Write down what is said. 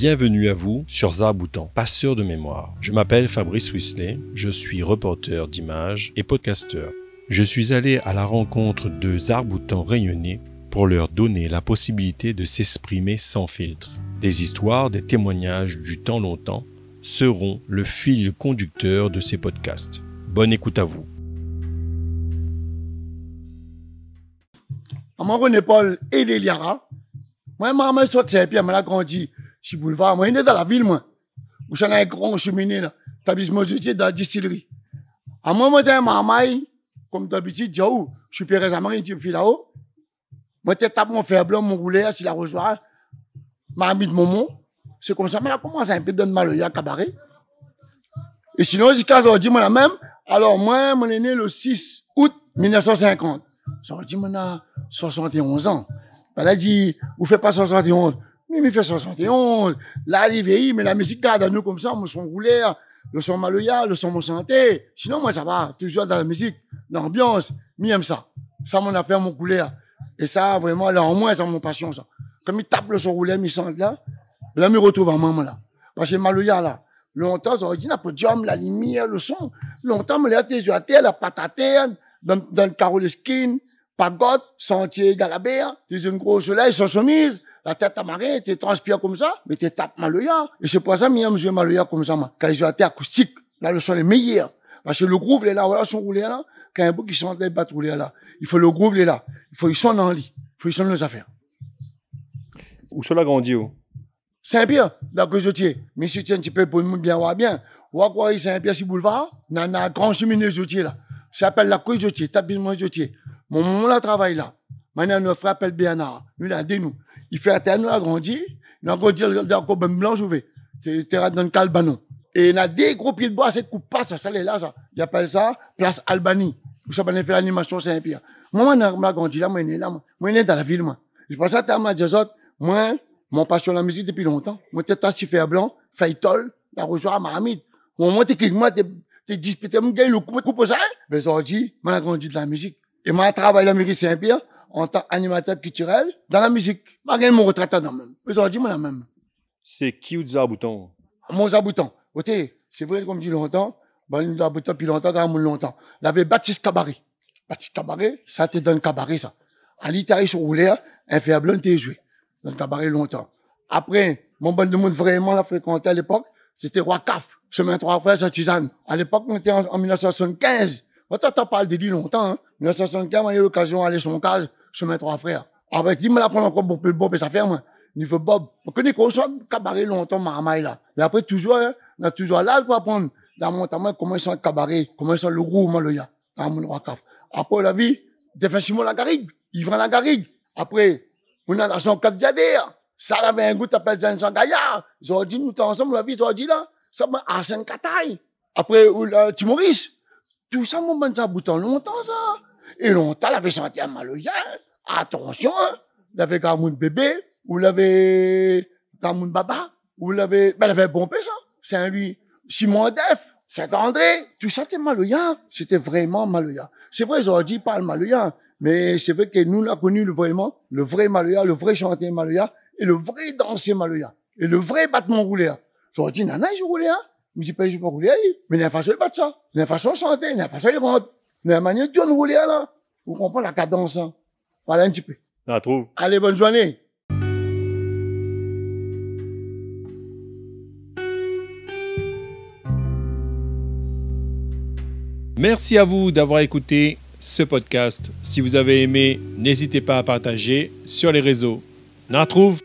Bienvenue à vous sur Zarboutan, passeur de mémoire. Je m'appelle Fabrice Wisley, je suis reporter d'images et podcasteur. Je suis allé à la rencontre de Zarboutans rayonnés pour leur donner la possibilité de s'exprimer sans filtre. Des histoires, des témoignages du temps longtemps seront le fil conducteur de ces podcasts. Bonne écoute à vous. Moi, René Paul et Deliara. Moi, maman, je suis Saint-Pierre, mais suis boulevard. Moi, il est dans la ville, moi. Où j'en ai un grand cheminée, là. Établissement de dans la distillerie. À moi, moi, j'ai maman, comme d'habitude, je où? Je suis Pérez Amarin, tu fais là-haut. Moi, je tape mon fer blanc, mon roulet, si la rejoint. Ma amie de Momo. C'est comme ça, mais là, commence un peu de mal, il y a cabaret. Et sinon, jusqu'à aujourd'hui, moi, la même. Alors, moi, mon est né le 6 août 1950. Aujourd'hui, moi, a 71 ans. Elle a dit, vous faites pas 71. Mais il fait 71. Là, il vieillit, mais la musique garde à nous comme ça, mon son roulé, le son maloya, le son mon santé. Sinon, moi, ça va. Toujours dans la musique, l'ambiance. Mais aime ça. Ça, mon affaire, mon couleur. Et ça, vraiment, là, en moins, c'est mon passion, ça. Comme il tape le son roulé, il sent là. Là, il retrouve un moment, là. Parce que maloya, là. Longtemps, ça dit, la podium, la lumière, le son. Longtemps, mais là, tes yeux à terre, la patate à terre, dans, le carreau skin pagode, sentier Galabert, t'es une grosse soleil sans chemise, la tête amarrée, t'es transpire comme ça, mais t'es tape maloya. Et c'est pour ça, que je maloya comme ça, moi. Quand ils ont été acoustique, là, le son est meilleur. Parce que le groove, il est là, voilà, son roulé là. Quand un bout qui sont les battre roulé là. Il faut le groove, il est là. Il faut, ils sont dans le lit. Il faut, ils sont nos affaires. Où cela grandi, où? Saint-Pierre, je tiens. Mais si tu un petit peu pour bien voir bien. Ou à quoi Saint-Pierre, si boulevard, dans un grand cheminée, je là. Ça s'appelle la tiens, tapis, tiens. Mon maman là travaille là. Maintenant, notre frère appelle Bernard. Lui, il dit nous. Fait un terre, nous a grandi. Il a grandi dans le ben blanc, vais. C'est dans le calbanon. Et il a des gros pieds de bois, c'est coupe pas, ça, ça, là, ça. Il appelle ça place Albanie. Vous savez, fait l'animation Saint-Pierre. Moi, on a grandi là, moi, est là, moi. Moi, est dans la ville, moi. Je pense à à autres. Moi, mon passion la musique depuis longtemps. Moi, t'es si fer blanc, Faytol, la rejoint à Mahamid. Moi, techniquement, t'es, t'es disputé, moi, gagne le coup, coupe ça, hein? Mais aujourd'hui, moi, on a grandi de la musique. Et moi, travaille la mairie Saint-Pierre en tant qu'animateur culturel dans la musique. Je mon retraite dans même. Aujourd'hui, moi, la même. C'est qui ou Zabouton? Mon Zabouton. c'est vrai, comme je dis longtemps, ben, Zabouton, depuis longtemps, quand même longtemps. Il avait Baptiste Cabaret. Baptiste Cabaret, ça, dans le cabaret, ça. À l'Italie, sur roulé, un fer blanc, t'es joué. Dans le cabaret longtemps. Après, mon bon de monde vraiment l'a fréquenté à l'époque, c'était Roi Caf, chemin trois frères, à Tisane. À l'époque, on était en, en 1975. Moi, t'as parlé de lui longtemps, hein. 1975, j'ai eu l'occasion d'aller sur mon case, chemin trois frères. Avec lui, me la prendre encore pour le Bob et sa ferme. Niveau Bob. On connaît qu'on soit cabaret longtemps, ma là. Mais après, toujours, hein, on a toujours là pour apprendre dans mon temps, comment ils sont cabaret, comment ils sont le gros, moi, le ya, dans mon wakaf. Après, la vie, défensivement, la garrigue. Il vend la garrigue. Après, on a son quatre diadères. Ça avait un goût, t'appelles Zansan Gaillard. Dit, nous, ensemble, la vie, dit là. Ça m'a Arsène Kataï. Après, euh, Timoris. Tout ça, mon bon, ça bouton longtemps, ça. Et longtemps, avait senti un maloya. Attention, hein. Il avait Gamoun bébé, ou l'avait Gamoun baba, ou l'avait, ben, avait pompé, ça. Lui. Simon Def, Saint-André, tout ça, c'était maloya. C'était vraiment maloya. C'est vrai, ils ont dit pas le maloya. Mais c'est vrai que nous, on a connu le le vrai maloya, le vrai chantier maloya, et le vrai danser maloya. Et le vrai battement roulé. Ils ont dit, nana, je roulé, hein. Je dis pas, je pas rouler, mais il y a une façon de battre ça. Il y a une façon de chanter, il y a une façon de rentrer. Il y a une manière de rouler, là. Vous comprenez la cadence, hein. Voilà un petit peu. On trouve. Allez, bonne journée. Merci à vous d'avoir écouté ce podcast. Si vous avez aimé, n'hésitez pas à partager sur les réseaux. On retrouve.